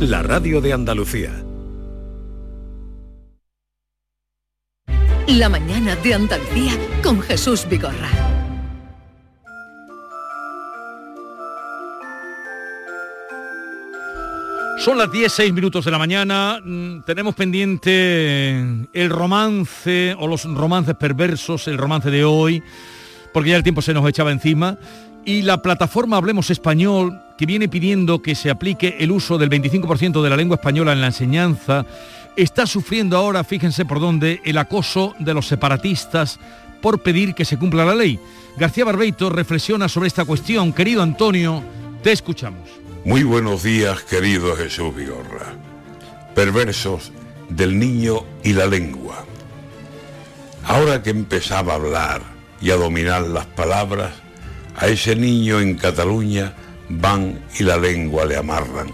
la radio de Andalucía. La mañana de Andalucía con Jesús Vigorra. Son las 10, 6 minutos de la mañana. Mm, Tenemos pendiente el romance o los romances perversos, el romance de hoy, porque ya el tiempo se nos echaba encima. Y la plataforma Hablemos Español, que viene pidiendo que se aplique el uso del 25% de la lengua española en la enseñanza, está sufriendo ahora, fíjense por dónde, el acoso de los separatistas por pedir que se cumpla la ley. García Barbeito reflexiona sobre esta cuestión. Querido Antonio, te escuchamos. Muy buenos días, querido Jesús Vigorra. Perversos del niño y la lengua. Ahora que empezaba a hablar y a dominar las palabras, a ese niño en Cataluña van y la lengua le amarran,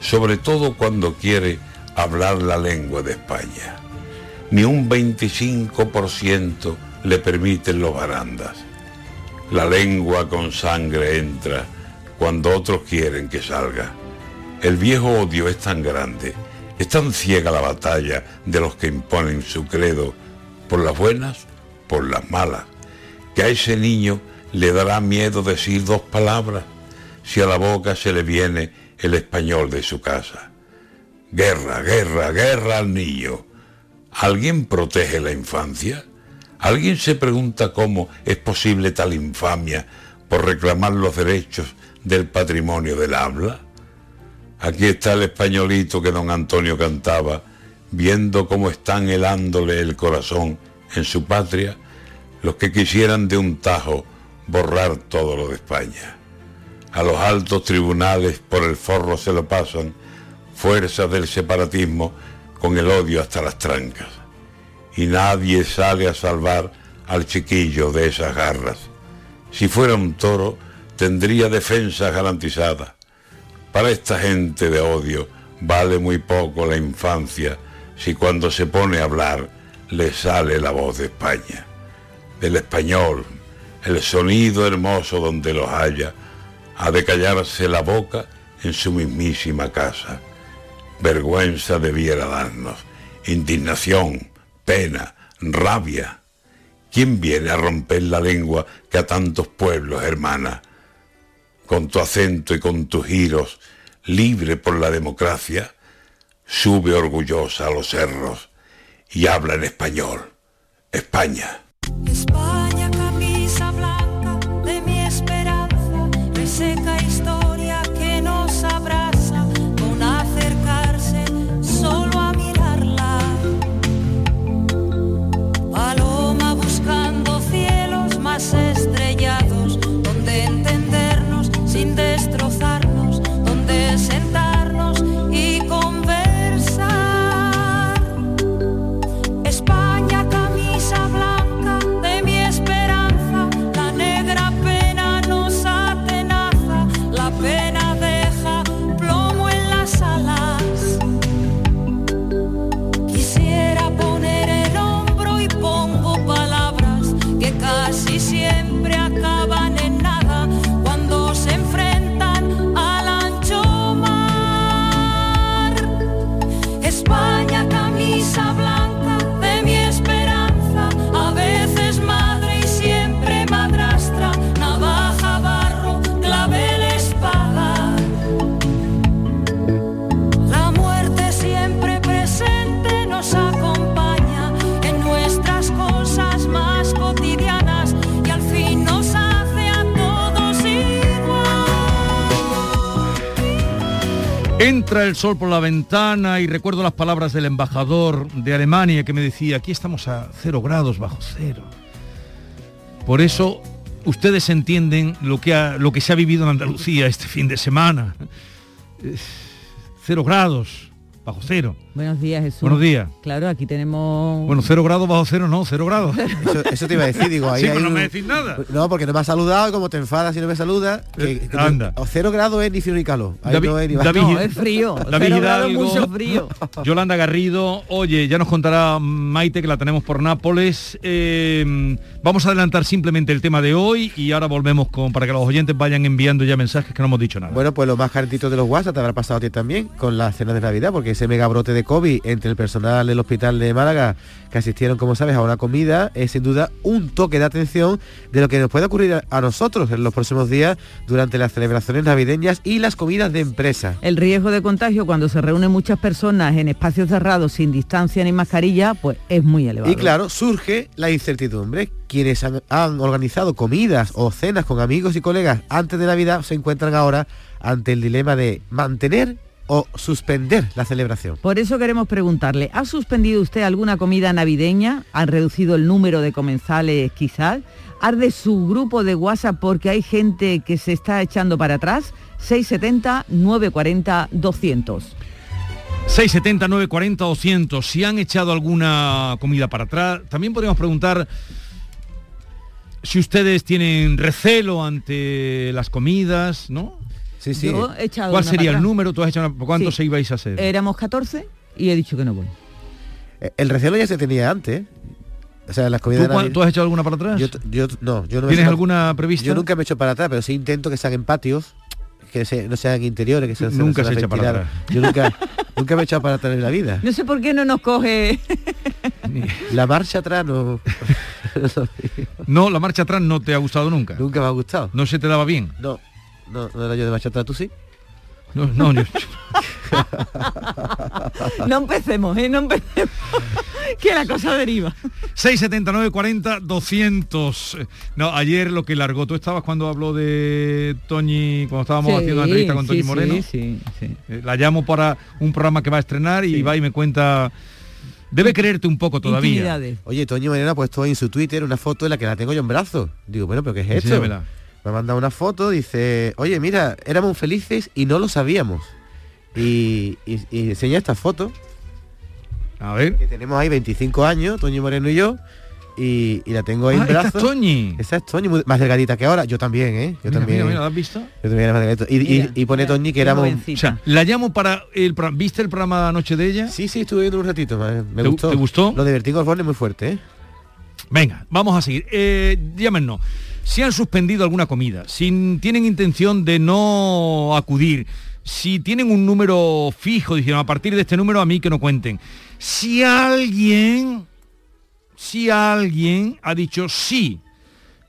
sobre todo cuando quiere hablar la lengua de España. Ni un 25% le permiten los barandas. La lengua con sangre entra cuando otros quieren que salga. El viejo odio es tan grande, es tan ciega la batalla de los que imponen su credo, por las buenas, por las malas, que a ese niño le dará miedo decir dos palabras si a la boca se le viene el español de su casa. Guerra, guerra, guerra al niño. ¿Alguien protege la infancia? ¿Alguien se pregunta cómo es posible tal infamia por reclamar los derechos del patrimonio del habla? Aquí está el españolito que don Antonio cantaba, viendo cómo están helándole el corazón en su patria los que quisieran de un tajo borrar todo lo de España. A los altos tribunales por el forro se lo pasan fuerzas del separatismo con el odio hasta las trancas. Y nadie sale a salvar al chiquillo de esas garras. Si fuera un toro, tendría defensa garantizada. Para esta gente de odio vale muy poco la infancia si cuando se pone a hablar le sale la voz de España. Del español, el sonido hermoso donde los haya, ha de callarse la boca en su mismísima casa. Vergüenza debiera darnos, indignación, pena, rabia. ¿Quién viene a romper la lengua que a tantos pueblos hermana? Con tu acento y con tus giros, libre por la democracia, sube orgullosa a los cerros y habla en español. España. España, el sol por la ventana y recuerdo las palabras del embajador de Alemania que me decía, aquí estamos a cero grados bajo cero. Por eso ustedes entienden lo que, ha- lo que se ha vivido en Andalucía este fin de semana. Cero grados, bajo cero. Buenos días, Jesús. Buenos días. Claro, aquí tenemos... Bueno, cero grados bajo cero, no, cero grados. Eso, eso te iba a decir, digo, ahí Sí, hay pero no un- me decís nada. No, porque no me has saludado, como te enfadas y no me saludas. Que, Eh, que- anda. o cero grados es ni frío ni calor. Ahí David- no es ni David- No, es frío. David Cero grados, Hidalgo. mucho frío. Yolanda Garrido, oye, ya nos contará Maite que la tenemos por Nápoles. Eh, vamos a adelantar simplemente el tema de hoy y ahora volvemos con para que los oyentes vayan enviando ya mensajes que no hemos dicho nada. Bueno, pues lo más calentito de los WhatsApp te habrá pasado a ti también con la cena de Navidad, porque ese mega brote de COVID entre el personal del hospital de Málaga que asistieron, como sabes, a una comida es sin duda un toque de atención de lo que nos puede ocurrir a, nosotros en los próximos días durante las celebraciones navideñas y las comidas de empresa. El riesgo de contagio cuando se reúnen muchas personas en espacios cerrados sin distancia ni mascarilla, pues es muy elevado. Y claro, surge la incertidumbre. Quienes han, han organizado comidas o cenas con amigos y colegas antes de Navidad se encuentran ahora ante el dilema de mantener o suspender la celebración. Por eso queremos preguntarle, ¿ha suspendido usted alguna comida navideña? ¿Han reducido el número de comensales quizás? ¿Arde su grupo de WhatsApp porque hay gente que se está echando para atrás? 670-940-200. 670, 940, 200. Si han echado alguna comida para atrás, también podríamos preguntar si ustedes tienen recelo ante las comidas, ¿no? Sí, sí. Yo he echado ¿Cuál sería el atrás. número? ¿Tú has hecho una- ¿Cuántos Sí. ibais a hacer? Éramos 14 y he dicho que no voy. Eh, El recelo ya se tenía antes. ¿eh? O sea, las ¿Tú, comidas Navidad- tú has hecho alguna para atrás? Yo, yo- no, yo no me he ¿Tienes alguna para- prevista? Yo nunca me he hecho para atrás, pero sí intento que sean en patios, que se- no sean interiores, que sean Nunca se echa para ventiladas. Yo nunca, nunca me he echado para atrás en la vida. No sé por qué no nos coge... La marcha atrás no, No, la marcha atrás no te ha gustado nunca. nunca me ha gustado. No se te daba bien. No, no, no era yo de atrás, tú sí. No, no, yo- No empecemos, ¿eh? No empecemos. que la cosa deriva. 679 40 200. Eh, No, ayer lo que largó, tú estabas cuando habló de Toñi, cuando estábamos haciendo una entrevista con Toñi sí, Moreno. Sí, sí, sí. Eh, La llamo para un programa que va a estrenar y va y me cuenta. Debe creerte un poco todavía. Oye, Toño Moreno ha puesto en su Twitter una foto en la que la tengo yo en brazos. Digo, bueno, pero ¿qué es esto? Me ha mandado una foto, dice, oye, mira, éramos felices y no lo sabíamos. Y, y, y enseña esta foto, A ver. que tenemos ahí 25 años, Toño Moreno y yo, y, y la tengo ahí Ah, en esta brazos. es Toñi. Esa es Toñi, muy- más delgadita que ahora. Yo también, ¿eh? Yo Mira, también. mira, mira, ¿la has visto? Yo también era más delgadito. Y, y- Mira, y pone mira, Toñi que éramos... jovencita. O sea, la llamo para el ¿Viste el programa anoche de ella? Sí, sí, estuve viendo un ratito. Me, me ¿Te- gustó. te gustó? Lo de Vertigo Osborne es muy fuerte, ¿eh? Venga, vamos a seguir. Eh, llámenos. Si han suspendido alguna comida, si tienen intención de no acudir, si tienen un número fijo, dijeron, a partir de este número a mí que no cuenten. Si alguien, si alguien ha dicho, sí,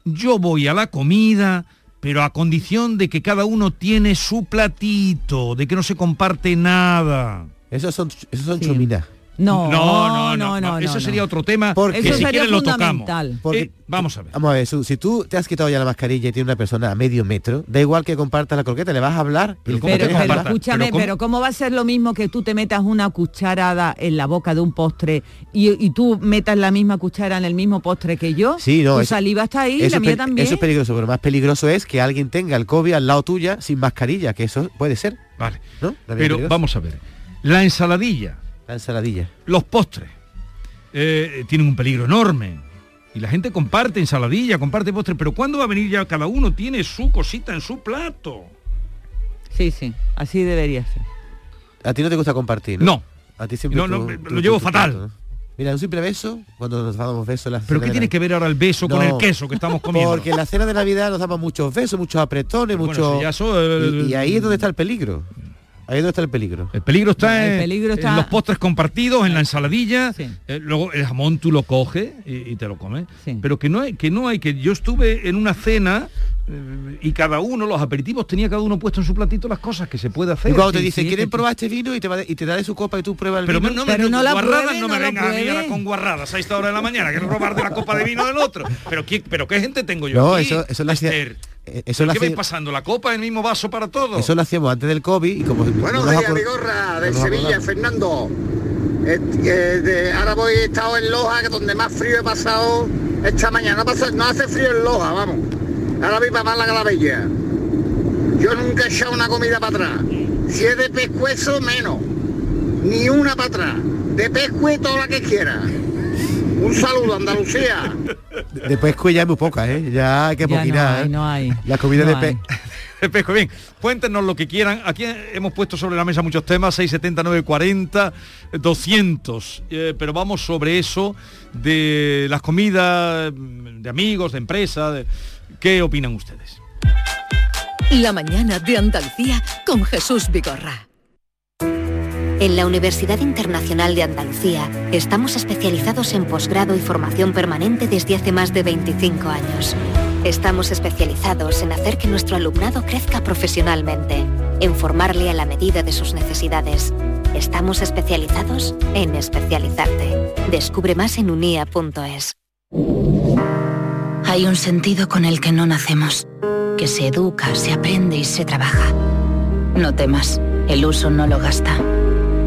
yo voy a la comida, pero a condición de que cada uno tiene su platito, de que no se comparte nada. Esos son, esos son Sí. chuminas. No, no, no, no. Eso no, sería otro tema Porque- que Eso si sería quieren lo tocamos. Eh, vamos a ver. Vamos a ver, si tú te has quitado ya la mascarilla y tiene una persona a medio metro, da igual que compartas la croqueta, le vas a hablar. Pero escúchame, Pero pero ¿cómo? va a ser lo mismo que tú te metas una cucharada en la boca de un postre y, y tú metas la misma cuchara en el mismo postre que yo? Sí, no, Tu eso- saliva está ahí, la mía también. Eso es peligroso, pero más peligroso es que alguien tenga el COVID al lado tuya sin mascarilla, que eso puede ser, Vale. Pero vamos a ver. La ensaladilla, La ensaladilla. los postres, eh, tienen un peligro enorme. Y la gente comparte ensaladilla, comparte postre, pero ¿cuándo va a venir ya cada uno tiene su cosita en su plato? Sí, sí, así debería ser. A ti no te gusta compartir, ¿no? No. A ti siempre No, no, tú- me- tú- lo tú- llevo tú- fatal. tú, ¿no? Mira, un simple beso, cuando nos dábamos besos en la ¿Pero qué de tiene que ver ahora el beso con el queso que estamos comiendo? Porque en la cena de Navidad nos damos muchos besos, muchos apretones, muchos... eso, y ahí es donde está el peligro. Ahí es donde está el peligro. El peligro está, El en- peligro está- en los postres compartidos, en la ensaladilla, Sí. eh, luego el jamón tú lo coges y, y te lo comes. Sí. Pero que no hay, que no hay, que yo estuve en una cena eh, y cada uno, los aperitivos, tenía cada uno puesto en su platito las cosas que se puede hacer. Y cuando te sí, dice, sí, ¿quieren probar este vino? Y te, va de- y te da de su copa y tú pruebas el Pero vino. no me Pero no la guarradas, pruebe, no me no la vengas a mí ahora con guarradas a esta hora de la mañana, que robar de la copa de vino del otro. Pero qué, pero qué gente tengo yo No, aquí, eso- eso Esther? eh, eso lo ¿Qué vais pasando? ¿La copa en el mismo vaso para todos? Eso lo hacíamos antes del COVID y como... Buenos no días, acor- mi gorra, de no nos Sevilla. Fernando. Eh, eh, de- ahora voy, he estado en Loja, que donde más frío he pasado esta mañana. No, pasa- no hace frío en Loja, vamos. Ahora voy para Málaga la Bella. Yo nunca he echado una comida para atrás. Si es de pescuezo, menos. Ni una para atrás. De pescue toda la que quiera. Un saludo, Andalucía. De, de pesco ya es muy poca, ¿eh? Ya hay que no poquinar, hay, ¿eh? no hay. La comida No de hay. pe... El pesco, bien, cuéntenos lo que quieran. Aquí hemos puesto sobre la mesa muchos temas, 670, 940, 200. Eh, pero vamos sobre eso de las comidas, de amigos, de empresa. de- ¿Qué opinan ustedes? La mañana de Andalucía con Jesús Vigorra. En la Universidad Internacional de Andalucía estamos especializados en posgrado y formación permanente desde hace más de 25 años. Estamos especializados en hacer que nuestro alumnado crezca profesionalmente, en formarle a la medida de sus necesidades. Estamos especializados en especializarte. Descubre más en unia.es. Hay un sentido con el que no nacemos, que se educa, se aprende y se trabaja. No temas, el uso no lo gasta.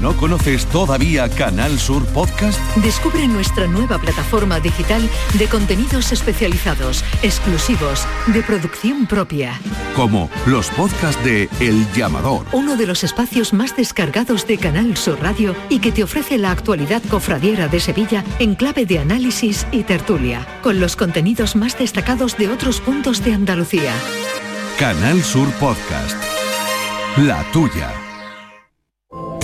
¿No conoces todavía Canal Sur Podcast? Descubre nuestra nueva plataforma digital de contenidos especializados, exclusivos, de producción propia. Como los podcasts de El Llamador, Uno de los espacios más descargados de Canal Sur Radio y que te ofrece la actualidad cofradiera de Sevilla en clave de análisis y tertulia, con los contenidos más destacados de otros puntos de Andalucía. Canal Sur Podcast. La tuya.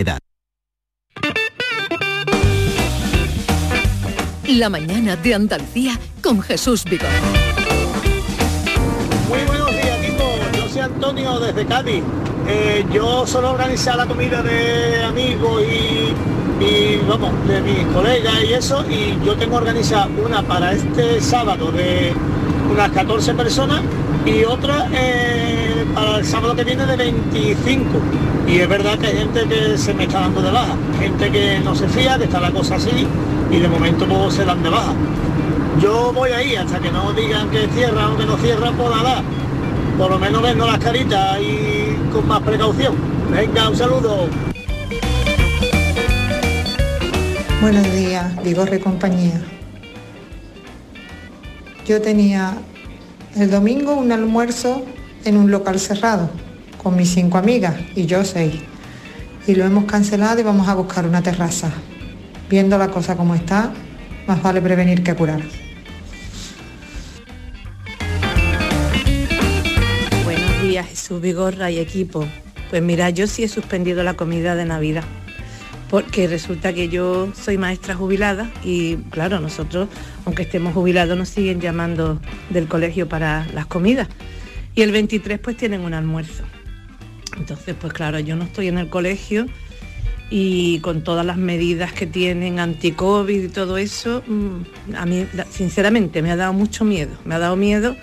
edad. La mañana de Andalucía con Jesús Vigorra. Muy buenos días, equipo. Yo soy Antonio desde Cádiz. Eh, yo suelo organizar la comida de amigos y, y, vamos, de mis colegas y eso, y yo tengo organizada una para este sábado de unas 14 personas y otra eh, para el sábado que viene de 25. Y es verdad que hay gente que se me está dando de baja, gente que no se fía, que está la cosa así, y de momento pues, se dan de baja. Yo voy ahí hasta que no digan que cierran o que no cierran, pues nada. Por lo menos viendo las caritas y con más precaución. Venga, un saludo. Buenos días, Vigorre compañía. Yo tenía el domingo un almuerzo en un local cerrado con mis cinco amigas y yo seis. Y lo hemos cancelado y vamos a buscar una terraza. Viendo la cosa como está, más vale prevenir que curar. Buenos días, Jesús Vigorra y equipo. Pues mira, yo sí he suspendido la comida de Navidad, porque resulta que yo soy maestra jubilada y claro, nosotros, aunque estemos jubilados, nos siguen llamando del colegio para las comidas. Y el 23 pues tienen un almuerzo. Entonces, pues claro, yo no estoy en el colegio y con todas las medidas que tienen anti-COVID y todo eso, mm, a mí sinceramente me ha dado mucho miedo. Me ha dado miedo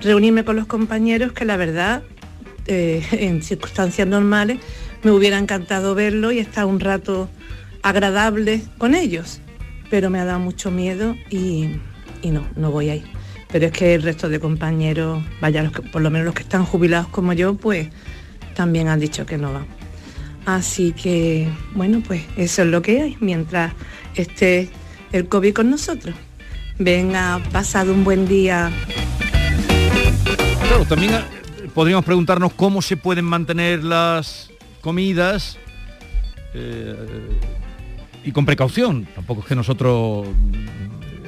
reunirme con los compañeros que la verdad, eh, en circunstancias normales, me hubiera encantado verlo y estar un rato agradable con ellos. Pero me ha dado mucho miedo y, y no, no voy a ir. Pero es que el resto de compañeros, vaya, los que- por lo menos los que están jubilados como yo, pues también han dicho que no van. Así que, bueno, pues eso es lo que hay mientras esté el COVID con nosotros. Venga, pasado un buen día. Claro, también eh, podríamos preguntarnos cómo se pueden mantener las comidas eh, y con precaución. Tampoco es que nosotros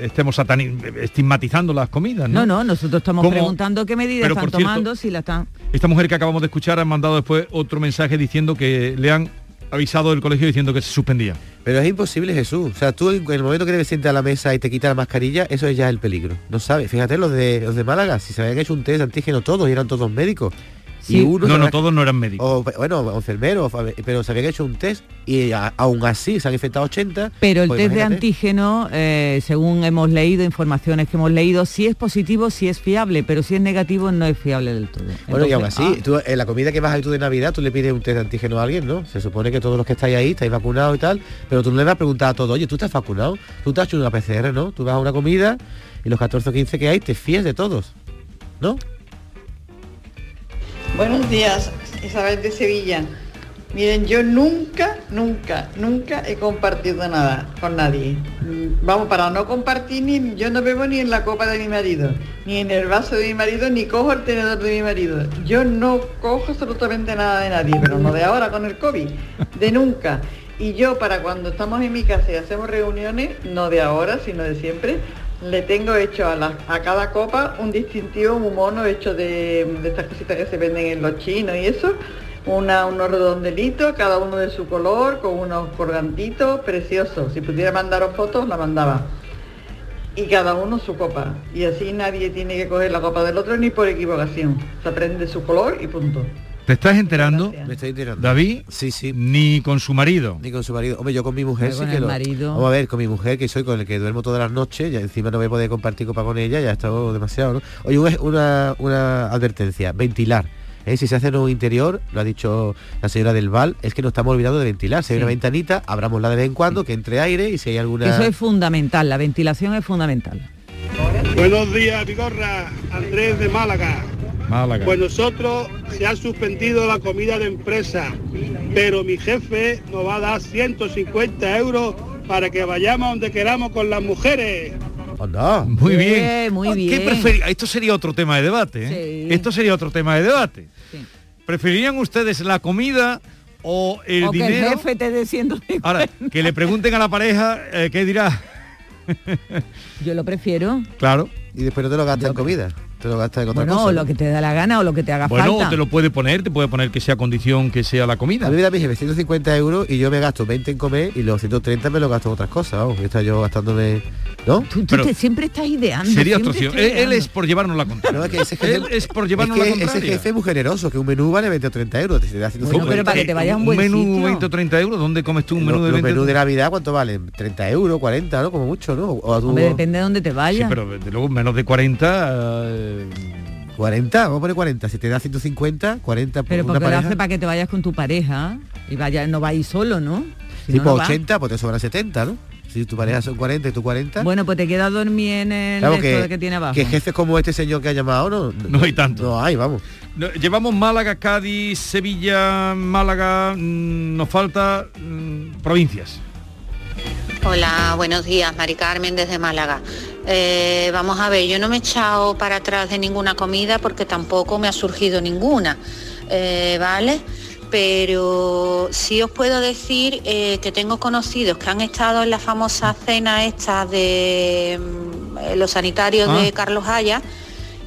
estemos estigmatizando las comidas, ¿no? No, no, nosotros estamos ¿Cómo? preguntando qué medidas Pero, están cierto, tomando, si la están... Esta mujer que acabamos de escuchar ha mandado después otro mensaje diciendo que le han avisado del colegio diciendo que se suspendía. Pero es imposible, Jesús. O sea, tú en el momento que te sientas a la mesa y te quitas la mascarilla, eso es ya el peligro. No sabes. Fíjate los de los de Málaga, si se habían hecho un test de antígeno todos y eran todos médicos. Sí. Y uno No, no, todos no eran médicos. O, bueno, o enfermeros, pero se habían hecho un test y a- aún así se han infectado 80. Pero el pues test de antígeno, eh, según hemos leído, informaciones que hemos leído, si es positivo, si es fiable, pero si es negativo, no es fiable del todo. Bueno, y aún así, tú, en la comida que vas a ir tú de Navidad, tú le pides un test de antígeno a alguien, ¿no? Se supone que todos los que estáis ahí estáis vacunados y tal, pero tú no le vas a preguntar a todo, oye, ¿tú estás vacunado? Tú te has hecho una PCR, ¿no? Tú vas a una comida y los 14 o 15 que hay te fías de todos, ¿no? Buenos días, Isabel de Sevilla. Miren, yo nunca, nunca, nunca he compartido nada con nadie. Mm, Vamos, para no compartir, ni, yo no bebo ni en la copa de mi marido, ni en el vaso de mi marido, ni cojo el tenedor de mi marido. Yo no cojo absolutamente nada de nadie, pero no de ahora con el COVID, de nunca. Y yo para cuando estamos en mi casa y hacemos reuniones, no de ahora, sino de siempre, le tengo hecho a, la- a cada copa un distintivo muy mono hecho de, de estas cositas que se venden en los chinos y eso, una, unos redondelitos, cada uno de su color, con unos colgantitos preciosos. Si pudiera mandaros fotos, la mandaba. Y cada uno su copa. Y así nadie tiene que coger la copa del otro ni por equivocación. Se aprende su color y punto. ¿Te estás enterando? Me estoy enterando. David, sí, sí. ni con su marido. Ni con su marido. Hombre, yo con mi mujer sí con que el lo... marido. Vamos a ver, con mi mujer, que soy con el que duermo todas las noches, ya encima no voy a poder compartir copa con ella, ya ha estado demasiado, ¿no? Oye, una, una, advertencia, ventilar. ¿eh? Si se hace en un interior, lo ha dicho la señora del Val, es que nos estamos olvidando de ventilar. Si hay Sí. una ventanita, abramosla de vez en cuando, que entre aire y si hay alguna... Eso es fundamental, la ventilación es fundamental. Buenos días, Vigorra. Andrés de Málaga. Málaga. Pues nosotros se ha suspendido la comida de empresa, pero mi jefe nos va a dar 150 euros para que vayamos donde queramos con las mujeres. Anda. Muy bien. Muy ¿Qué bien. preferi- Esto sería otro tema de debate. ¿eh? Sí. Esto sería otro tema de debate. ¿Preferirían ustedes la comida o el o que el dinero? jefe te dé 150. Ahora, que le pregunten a la pareja eh, qué dirá. Yo lo prefiero. Claro. Y después no te lo gastas en comida, te lo gastas en otra Bueno, cosa. o ¿no? lo que te da la gana o lo que te haga Bueno, falta. te lo puede poner, te puede poner que sea condición que sea la comida. A mí me da mi jefe 150 euros y yo me gasto 20 en comer y los 130 me lo gasto en otras cosas, vamos, está yo gastándome, ¿no? Tú, tú te- siempre estás ideando. Sería otra opción. Él, él es por llevarnos la contraria. No, es que ese jefe, Él es por llevarnos es que la ese contraria. jefe es muy generoso, que un menú vale 20 o 30 euros. Te da 150. Bueno, pero para que te vayas un buen menú sitio. 20 o 30 euros, ¿dónde comes tú un menú de los 20 menús de Navidad, ¿cuánto valen? 30 euros, 40, ¿no? Como mucho, ¿no? O a tu- Hombre, depende de dónde te Sí, vayas. pero desde luego menos de 40... eh, 40, vamos a poner 40. Si te da 150, 40 por Pero una porque lo pareja. hace para que te vayas con tu pareja y vaya, no vais solo, ¿no? Si no, tipo no vas. 80, pues te sobran 70, ¿no? Si tu pareja son 40 y tú 40. Bueno, pues te quedas a dormir en el Claro de que tiene abajo. que jefes como este señor que ha llamado, ¿no? No hay tanto. No hay, vamos. no, llevamos Málaga, Cádiz, Sevilla, Málaga, mm, nos falta mm, provincias. Hola, buenos días, Mari Carmen desde Málaga. Eh, vamos a ver, yo no me he echado para atrás de ninguna comida porque tampoco me ha surgido ninguna, eh, ¿vale? Pero sí os puedo decir eh, que tengo conocidos que han estado en la famosa cena esta de mm, los sanitarios Ah. de Carlos Haya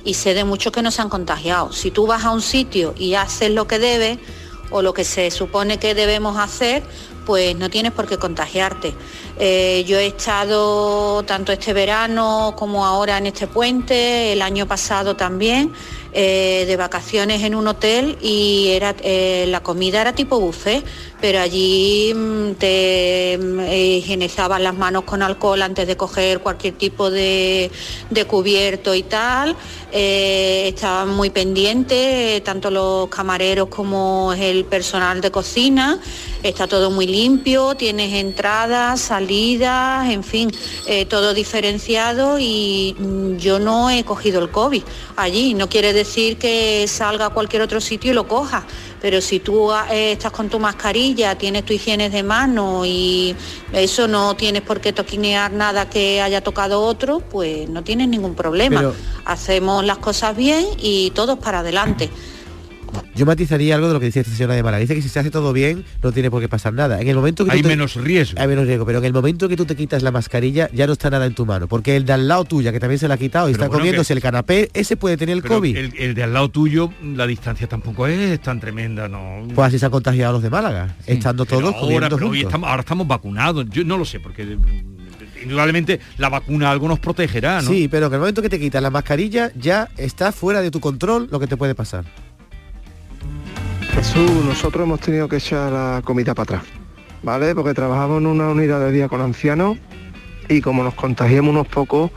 y sé de muchos que no se han contagiado. Si tú vas a un sitio y haces lo que debes o lo que se supone que debemos hacer, pues no tienes por qué contagiarte. Eh, yo he estado tanto este verano como ahora en este puente, el año pasado también, eh, de vacaciones en un hotel y era, eh, la comida era tipo buffet, pero allí mm, te mm, higienizaban las manos con alcohol antes de coger cualquier tipo de, de cubierto y tal. estaban muy pendientes, tanto los camareros como el personal de cocina. Está todo muy limpio, tienes entradas, salidas, en fin, todo diferenciado y mm, yo no he cogido el COVID allí. No quiere decir que salga a cualquier otro sitio y lo coja, pero si tú eh, estás con tu mascarilla, tienes tu higiene de mano y eso no tienes por qué toquinear nada que haya tocado otro, pues no tienes ningún problema. Hacemos las cosas bien y todos para adelante. Yo matizaría algo de lo que dice esta señora de Mara. Dice que si se hace todo bien, no tiene por qué pasar nada. En el momento que hay te- menos riesgo. Hay menos riesgo, pero en el momento que tú te quitas la mascarilla, ya no está nada en tu mano. Porque el de al lado tuya, que también se la ha quitado y Pero está bueno, comiéndose que- el canapé, ese puede tener el Pero COVID. El, el de al lado tuyo, la distancia tampoco es tan tremenda, ¿no? Pues así se han contagiado los de Málaga, estando Pero todos ahora, pero hoy estamos, ahora estamos vacunados. Yo no lo sé, porque eh, indudablemente la vacuna algo nos protegerá, ¿no? Sí, pero en el momento que te quitas la mascarilla, ya está fuera de tu control lo que te puede pasar. Jesús, nosotros hemos tenido que echar la comida para atrás, ¿vale? Porque trabajamos en una unidad de día con ancianos y como nos contagiamos unos pocos,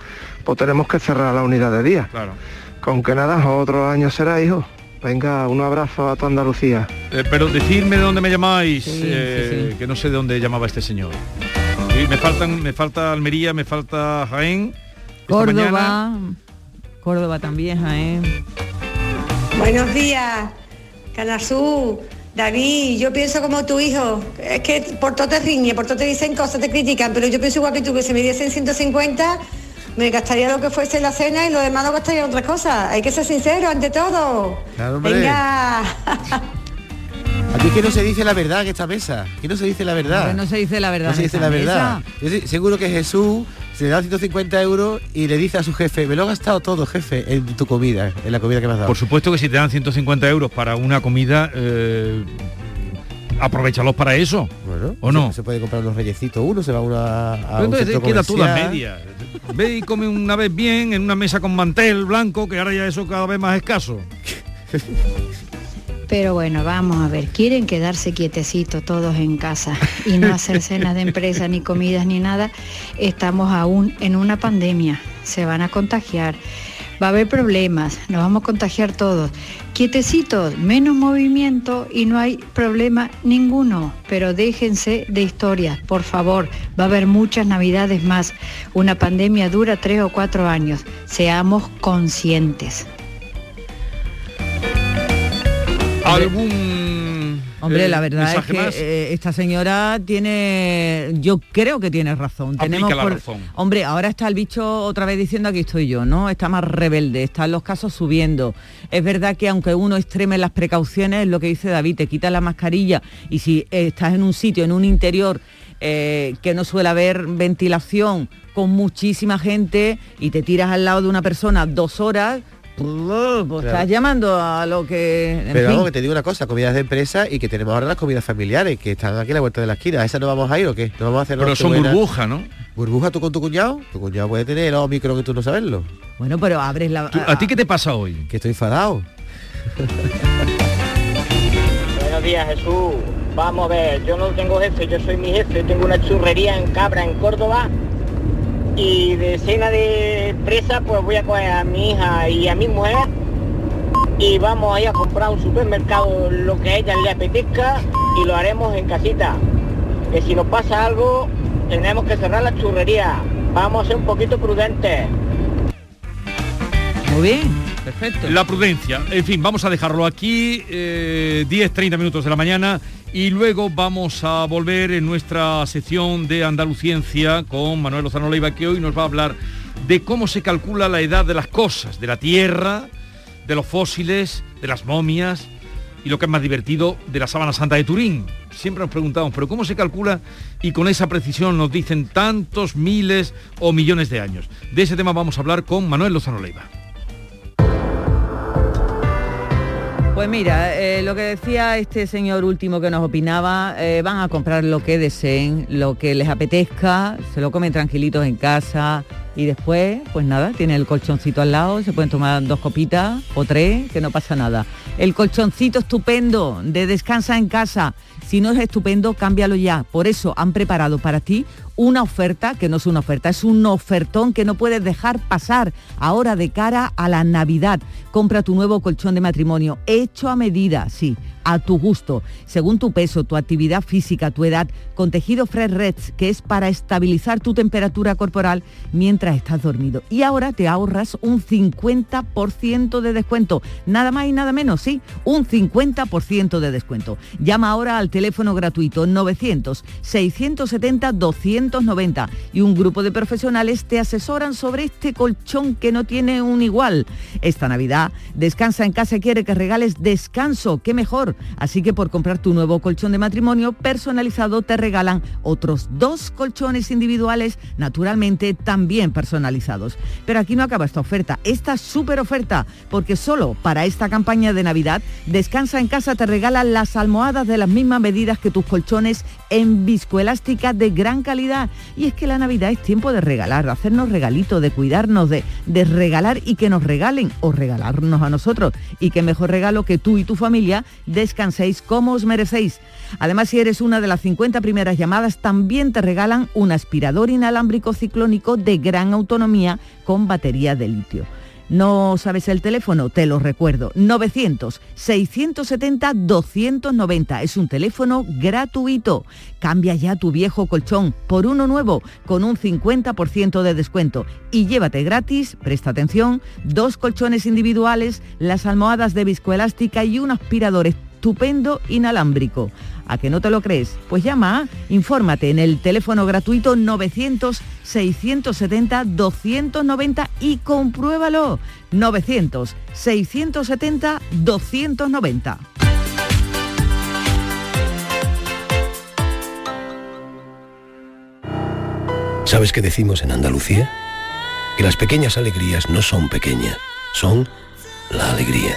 pues tenemos que cerrar la unidad de día. Claro. Con que nada, otro año será, hijo. Venga, un abrazo a tu Andalucía. Eh, pero decirme de dónde me llamáis, eh, que no sé de dónde llamaba este señor. Sí, me faltan, me falta Almería, me falta Jaén. Córdoba, mañana- Córdoba también, Jaén. Buenos días, Canasú. David, yo pienso como tu hijo. Es que por todo te riñe, por todo te dicen cosas, te critican, pero yo pienso igual que tú, que si me diesen 150, me gastaría lo que fuese la cena y lo demás lo gastaría en otras cosas. Hay que ser sincero ante todo. Claro. Venga. Aquí es que no se dice la verdad en esta mesa. Aquí no se dice la verdad. No se dice la verdad No se dice la verdad. Yo seguro que Jesús se le da 150 euros y le dice a su jefe, me lo he gastado todo, jefe, en tu comida, en la comida que me has dado. Por supuesto que si te dan 150 euros para una comida, eh, aprovechalos para eso. Bueno, ¿O no? Se puede comprar unos reyecitos uno, se va uno a, a un entonces centro queda toda media. Ve y come una vez bien en una mesa con mantel blanco, que ahora ya eso cada vez más escaso. Pero bueno, vamos a ver, quieren quedarse quietecitos todos en casa y no hacer cenas de empresa, ni comidas, ni nada. Estamos aún en una pandemia, se van a contagiar, va a haber problemas, nos vamos a contagiar todos. Quietecitos, menos movimiento y no hay problema ninguno, pero déjense de historias, por favor, va a haber muchas navidades más. Una pandemia dura tres o cuatro años, seamos conscientes. ¿Algún Hombre, eh, la verdad es que más? eh, esta señora tiene, yo creo que tiene razón. Aplica la razón. Hombre, ahora está el bicho otra vez diciendo aquí estoy yo, ¿no? Está más rebelde, están los casos subiendo. Es verdad que aunque uno extreme las precauciones, es lo que dice David, te quita la mascarilla y si eh, estás en un sitio, en un interior eh, que no suele haber ventilación con muchísima gente y te tiras al lado de una persona dos horas, pues estás llamando a lo que... en Pero fin. vamos, que te digo una cosa, comidas de empresa y que tenemos ahora las comidas familiares, que están aquí a la vuelta de la esquina. ¿A esa no vamos a ir o qué? ¿No vamos a hacer Pero son Nochebuena? burbuja, ¿no? ¿Burbuja tú con tu cuñado? Tu cuñado puede tener el Omicron y tú no saberlo. Bueno, pero abres la... ¿A ti qué te pasa hoy? Que estoy enfadado. Buenos días, Jesús. Vamos a ver, yo no tengo jefe, yo soy mi jefe. Tengo una churrería en Cabra, en Córdoba. Y de cena de presa, pues voy a coger a mi hija y a mi mujer. Y vamos a ir a comprar un supermercado lo que a ella le apetezca y lo haremos en casita. Que si nos pasa algo, tenemos que cerrar la churrería. Vamos a ser un poquito prudentes. Muy bien, perfecto. La prudencia. En fin, vamos a dejarlo aquí, eh, 10, 30 minutos de la mañana y luego vamos a volver en nuestra sección de Andaluciencia con Manuel Lozano Leiva, que hoy nos va a hablar de cómo se calcula la edad de las cosas, de la tierra, de los fósiles, de las momias y lo que es más divertido, de la sábana santa de Turín. Siempre nos preguntamos, pero ¿cómo se calcula? Y con esa precisión nos dicen tantos miles o millones de años. De ese tema vamos a hablar con Manuel Lozano Leiva. Pues mira, eh, lo que decía este señor último que nos opinaba, eh, van a comprar lo que deseen, lo que les apetezca, se lo comen tranquilitos en casa y después, pues nada, tiene el colchoncito al lado, se pueden tomar dos copitas o tres, que no pasa nada. El colchoncito estupendo de descansa en casa. Si no es estupendo, cámbialo ya. Por eso han preparado para ti una oferta, que no es una oferta, es un ofertón que no puedes dejar pasar ahora de cara a la Navidad. Compra tu nuevo colchón de matrimonio, hecho a medida, sí, a tu gusto, según tu peso, tu actividad física, tu edad, con tejido Fresh Reds, que es para estabilizar tu temperatura corporal mientras estás dormido. Y ahora te ahorras un 50% de descuento, nada más y nada menos, sí, un 50% de descuento. Llama ahora al teléfono gratuito 900 670 290 y un grupo de profesionales te asesoran sobre este colchón que no tiene un igual. Esta Navidad, Descansa en casa quiere que regales descanso, qué mejor. Así que por comprar tu nuevo colchón de matrimonio personalizado te regalan otros dos colchones individuales, naturalmente también personalizados. Pero aquí no acaba esta oferta, esta súper oferta, porque solo para esta campaña de Navidad, Descansa en casa te regala las almohadas de las mismas medidas que tus colchones en viscoelástica de gran calidad. Y es que la Navidad es tiempo de regalar, de hacernos regalitos, de cuidarnos, de, de regalar y que nos regalen o regalarnos a nosotros. Y qué mejor regalo que tú y tu familia descanséis como os merecéis. Además, si eres una de las 50 primeras llamadas, también te regalan un aspirador inalámbrico ciclónico de gran autonomía con batería de litio. ¿No sabes el teléfono? Te lo recuerdo. 900-670-290. Es un teléfono gratuito. Cambia ya tu viejo colchón por uno nuevo con un 50% de descuento. Y llévate gratis, presta atención, dos colchones individuales, las almohadas de viscoelástica y un aspirador estupendo inalámbrico. ¿A que no te lo crees? Pues llama, infórmate en el teléfono gratuito 900-670-290 y compruébalo. 900-670-290. ¿Sabes qué decimos en Andalucía? Que las pequeñas alegrías no son pequeñas, son la alegría.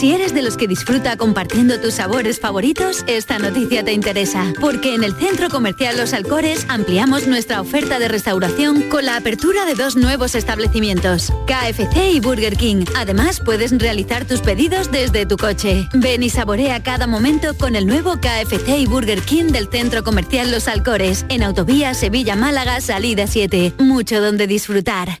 Si eres de los que disfruta compartiendo tus sabores favoritos, esta noticia te interesa, porque en el Centro Comercial Los Alcores ampliamos nuestra oferta de restauración con la apertura de dos nuevos establecimientos, KFC y Burger King. Además, puedes realizar tus pedidos desde tu coche. Ven y saborea cada momento con el nuevo KFC y Burger King del Centro Comercial Los Alcores, en Autovía Sevilla-Málaga, salida 7. Mucho donde disfrutar.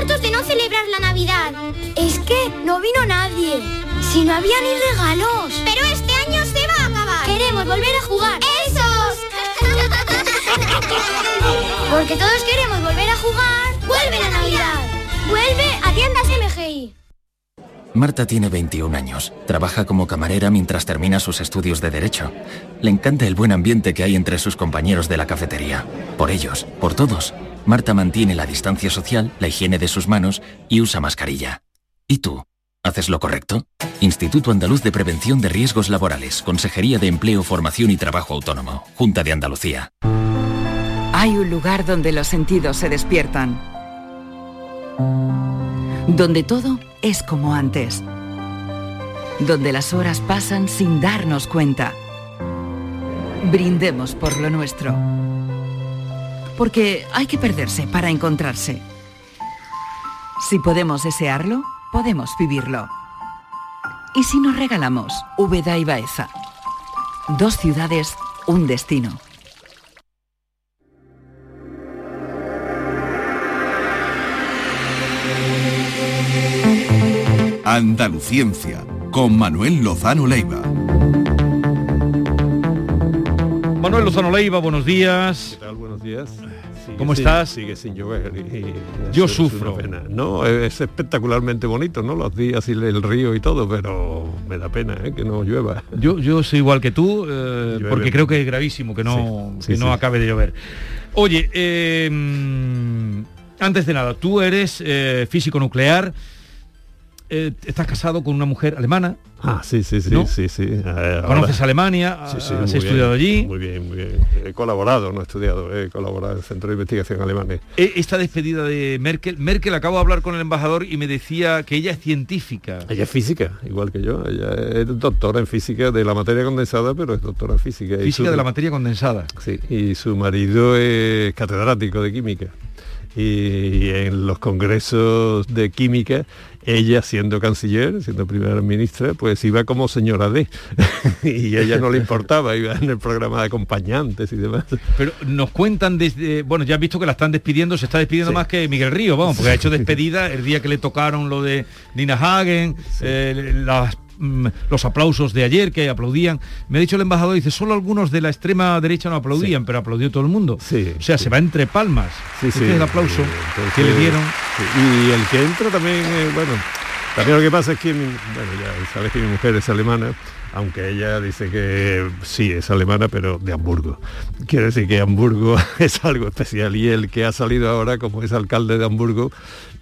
De no celebrar la Navidad. Es que no vino nadie. Si no había ni regalos. Pero este año se va a acabar. Queremos volver a jugar. ¡Esos! Porque todos queremos volver a jugar. ¡Vuelve la Navidad! ¡Vuelve a tiendas MGI! Marta tiene 21 años. Trabaja como camarera mientras termina sus estudios de Derecho. Le encanta el buen ambiente que hay entre sus compañeros de la cafetería. Por ellos, por todos, Marta mantiene la distancia social, la higiene de sus manos y usa mascarilla. ¿Y tú? ¿Haces lo correcto? Instituto Andaluz de Prevención de Riesgos Laborales, Consejería de Empleo, Formación y Trabajo Autónomo, Junta de Andalucía. Hay un lugar donde los sentidos se despiertan. Donde todo es como antes. Donde las horas pasan sin darnos cuenta. Brindemos por lo nuestro. Porque hay que perderse para encontrarse. Si podemos desearlo, podemos vivirlo. ¿Y si nos regalamos Úbeda y Baeza? Dos ciudades, un destino. Andaluciencia, con Manuel Lozano Leiva. Manuel Lozano Leiva, buenos días. ¿Qué tal? Buenos días. Sigue ¿Cómo sin- estás? Sigue sin llover. y- y Yo es sufro. pena. No, es espectacularmente bonito, ¿no? Los días y el río y todo, pero me da pena ¿eh? que no llueva. Yo, yo soy igual que tú, eh, porque creo que es gravísimo que no, Sí, que no sí. acabe de llover. Oye, eh, mm, antes de nada, tú eres eh, físico nuclear, eh, estás casado con una mujer alemana. Ah, sí, sí, sí, ¿no? sí, sí. Eh, ¿Conoces ahora- Alemania? Sí, sí, ¿Has muy estudiado bien, allí? Muy bien, muy bien. He colaborado, no he estudiado, he colaborado en el Centro de Investigación Alemán. Eh, Esta despedida de Merkel, Merkel acabo de hablar con el embajador y me decía que ella es científica. Ella es física, igual que yo. Ella es doctora en física de la materia condensada, pero es doctora en física. Física su- de la materia condensada. Sí, y su marido es catedrático de química. Y en los congresos de química, ella siendo canciller, siendo primera ministra, pues iba como señora D. y a ella no le importaba, iba en el programa de acompañantes y demás. Pero nos cuentan desde, bueno, ya has visto que la están despidiendo, se está despidiendo Sí. más que Miguel Río, vamos, porque ha hecho despedida el día que le tocaron lo de Nina Hagen, eh, las, los aplausos de ayer que aplaudían. Me ha dicho el embajador, dice, solo algunos de la extrema derecha no aplaudían, pero aplaudió todo el mundo. o sea, se va entre palmas. Sí, Este sí. es el aplauso Entonces, que le dieron. sí, Y el que entra también, eh, bueno, también lo que pasa es que, mi- bueno, ya sabes que mi mujer es alemana, aunque ella dice que sí, es alemana, pero de Hamburgo. Quiere decir que Hamburgo es algo especial y el que ha salido ahora como es alcalde de Hamburgo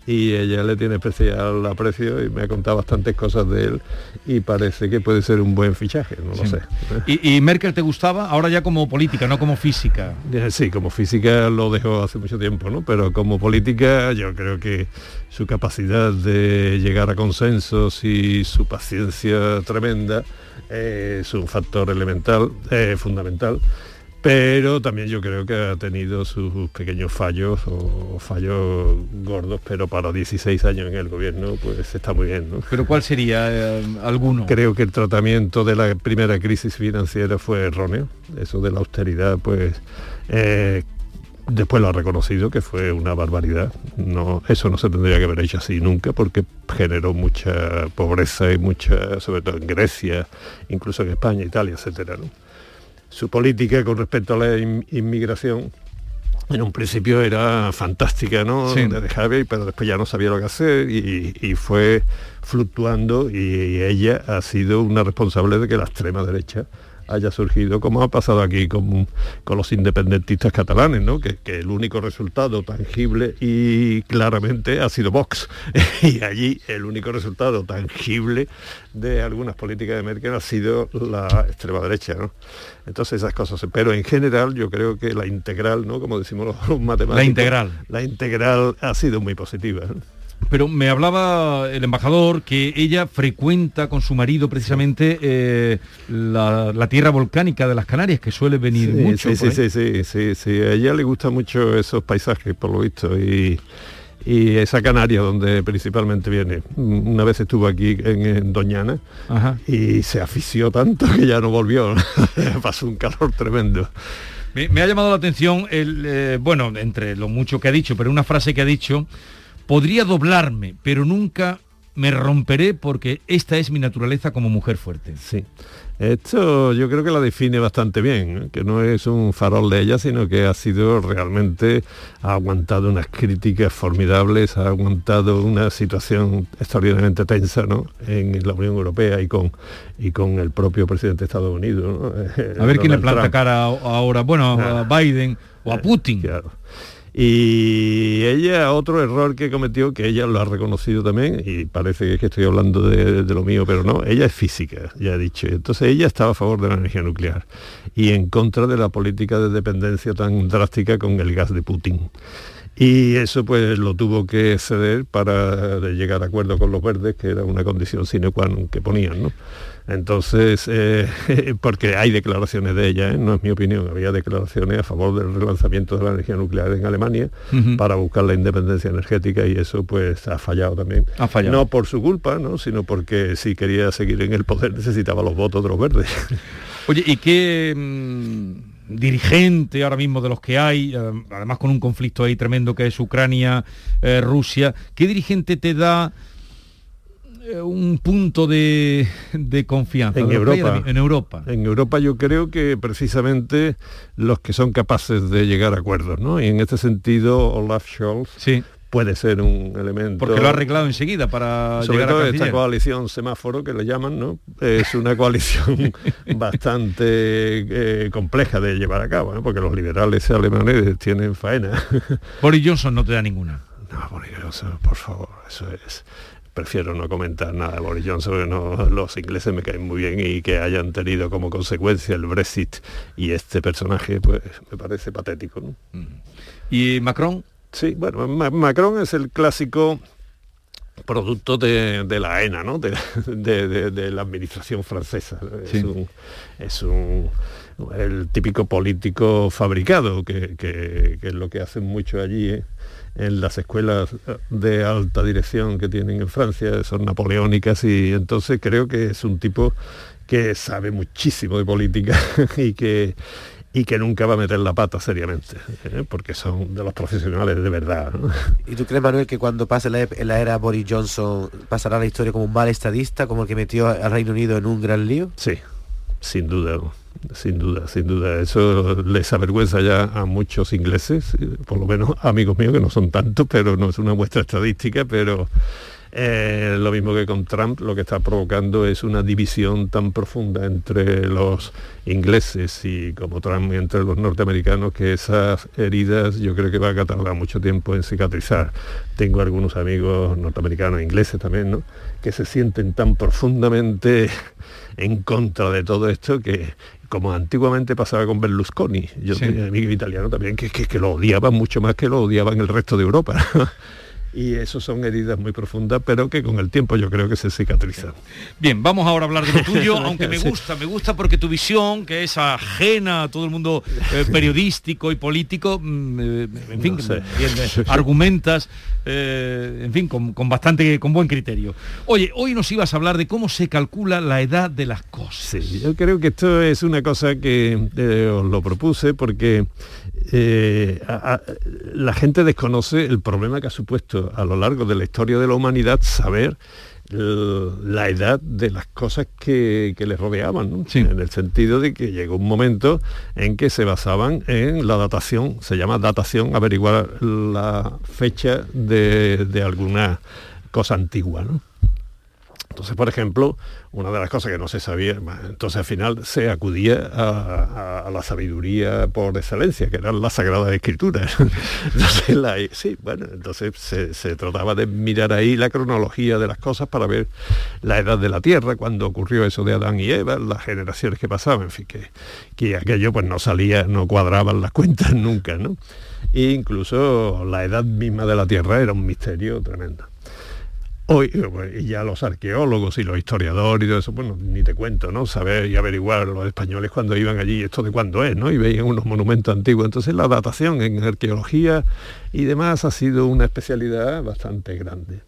y ella le tiene especial aprecio y me ha contado bastantes cosas de él y parece que puede ser un buen fichaje, no lo sé. ¿Y, y Merkel te gustaba? Ahora ya como política, no como física. Eh, Sí, como física lo dejó hace mucho tiempo, ¿no? Pero como política yo creo que su capacidad de llegar a consensos y su paciencia tremenda eh, es un factor elemental, eh, fundamental. Pero también yo creo que ha tenido sus pequeños fallos o fallos gordos, pero para 16 años en el gobierno pues está muy bien, ¿no? ¿Pero cuál sería eh, alguno? Creo que el tratamiento de la primera crisis financiera fue erróneo. Eso de la austeridad, pues eh, después lo ha reconocido que fue una barbaridad. No, eso no se tendría que haber hecho así nunca porque generó mucha pobreza y mucha, sobre todo en Grecia, incluso en España, Italia, etcétera. ¿no? Su política con respecto a la in- inmigración en un principio era fantástica, ¿no? Sí. De Javier, pero después ya no sabía lo que hacer y, y fue fluctuando y, ella ha sido una responsable de que la extrema derecha haya surgido, como ha pasado aquí con, con los independentistas catalanes, ¿no? que, que el único resultado tangible y claramente ha sido Vox. y allí el único resultado tangible de algunas políticas de Merkel ha sido la extrema derecha. ¿no? Entonces esas cosas. Pero en general yo creo que la integral, ¿no? como decimos los, matemáticos, La integral. la integral ha sido muy positiva. ¿no? Pero me hablaba el embajador que ella frecuenta con su marido precisamente eh, la, la tierra volcánica de las Canarias, que suele venir Sí, mucho. Sí, sí, sí, sí, sí, sí. A ella le gustan mucho esos paisajes, por lo visto, y, y esa Canaria donde principalmente viene. Una vez estuvo aquí en, en Doñana Ajá. y se afició tanto que ya no volvió. Pasó un calor tremendo. Me, me ha llamado la atención, el, eh, bueno, entre lo mucho que ha dicho, pero una frase que ha dicho, podría doblarme, pero nunca me romperé porque esta es mi naturaleza como mujer fuerte. Sí. Esto yo creo que la define bastante bien, ¿eh? que no es un farol de ella, sino que ha sido realmente, ha aguantado unas críticas formidables, ha aguantado una situación extraordinariamente tensa ¿no? en la Unión Europea y con, y con el propio presidente de Estados Unidos. ¿no? A ver quién le planta Trump. cara ahora, bueno, a Biden o a Putin. Claro. Y ella, otro error que cometió, que ella lo ha reconocido también, y parece que estoy hablando de, lo mío, pero no, ella es física, ya he dicho. Entonces ella estaba a favor de la energía nuclear y en contra de la política de dependencia tan drástica con el gas de Putin. Y eso pues lo tuvo que ceder para llegar a acuerdo con los verdes, que era una condición sine qua non que ponían, ¿no? Entonces, eh, porque hay declaraciones de ella, ¿eh? no es mi opinión, había declaraciones a favor del relanzamiento de la energía nuclear en Alemania para buscar la independencia energética y eso pues ha fallado también. Ha fallado. No por su culpa, ¿no? sino porque si quería seguir en el poder necesitaba los votos de los verdes. Oye, ¿y qué mm, dirigente ahora mismo de los que hay, eh, además con un conflicto ahí tremendo que es Ucrania, eh, Rusia, qué dirigente te da un punto de, de confianza? en de Europa. En Europa. En Europa yo creo que precisamente los que son capaces de llegar a acuerdos, ¿no? Y en este sentido Olaf Scholz puede ser un elemento. Porque lo ha arreglado enseguida para Sobre llegar a esta coalición semáforo que le llaman, ¿no? Es una coalición bastante eh, compleja de llevar a cabo, ¿no? porque los liberales alemanes tienen faena. Boris Johnson no te da ninguna. No, Boris Johnson, por favor, eso es. Prefiero no comentar nada de Boris Johnson, no, los ingleses me caen muy bien y que hayan tenido como consecuencia el Brexit y este personaje, pues me parece patético. ¿no? ¿Y Macron? Sí, bueno, Ma- Macron es el clásico producto de, de la ENA, ¿no? de, de- de- de la administración francesa. Sí. Es, un, es un- el típico político fabricado, que, que- que es lo que hacen mucho allí ¿eh? en las escuelas de alta dirección que tienen en Francia, son napoleónicas y entonces creo que es un tipo que sabe muchísimo de política y que y que nunca va a meter la pata seriamente, ¿eh? porque son de los profesionales de verdad. ¿no? ¿Y tú crees, Manuel, que cuando pase la, ep- la era Boris Johnson pasará la historia como un mal estadista, como el que metió al Reino Unido en un gran lío? Sí, sin duda, sin duda, sin duda. Eso les avergüenza ya a muchos ingleses, por lo menos amigos míos que no son tantos, pero no es una muestra estadística, pero eh, lo mismo que con Trump, lo que está provocando es una división tan profunda entre los ingleses y como Trump entre los norteamericanos que esas heridas yo creo que van a tardar mucho tiempo en cicatrizar. Tengo algunos amigos norteamericanos, ingleses también, ¿no? que se sienten tan profundamente en contra de todo esto que como antiguamente pasaba con Berlusconi, yo Sí. tenía amigos italianos también que, que, que lo odiaban mucho más que lo odiaban el resto de Europa. y eso son heridas muy profundas, pero que con el tiempo yo creo que se cicatrizan. Bien, vamos ahora a hablar de lo tuyo, aunque me gusta, me gusta porque tu visión, que es ajena a todo el mundo eh, periodístico y político, mm, eh, en fin, No sé. eh, argumentas, eh, en fin, con, con bastante, con buen criterio. Oye, hoy nos ibas a hablar de cómo se calcula la edad de las cosas. Sí, yo creo que esto es una cosa que os lo propuse porque eh, a- a- la gente desconoce el problema que ha supuesto a lo largo de la historia de la humanidad saber la edad de las cosas que, que les rodeaban, ¿no? en el sentido de que llegó un momento en que se basaban en la datación, se llama datación, averiguar la fecha de, de alguna cosa antigua. ¿no? Entonces, por ejemplo, una de las cosas que no se sabía, entonces al final se acudía a, la sabiduría por excelencia, que eran las sagradas escrituras. entonces, sí, bueno, entonces se, trataba de mirar ahí la cronología de las cosas para ver la edad de la Tierra, cuando ocurrió eso de Adán y Eva, las generaciones que pasaban, en fin, que, que aquello pues no salía, no cuadraban las cuentas nunca, ¿no? E incluso la edad misma de la Tierra era un misterio tremendo. Hoy, y ya los arqueólogos y los historiadores y todo eso, bueno, ni te cuento, ¿no? Saber y averiguar los españoles cuando iban allí, esto de cuándo es, ¿no? Y veían unos monumentos antiguos. Entonces la datación en arqueología y demás ha sido una especialidad bastante grande.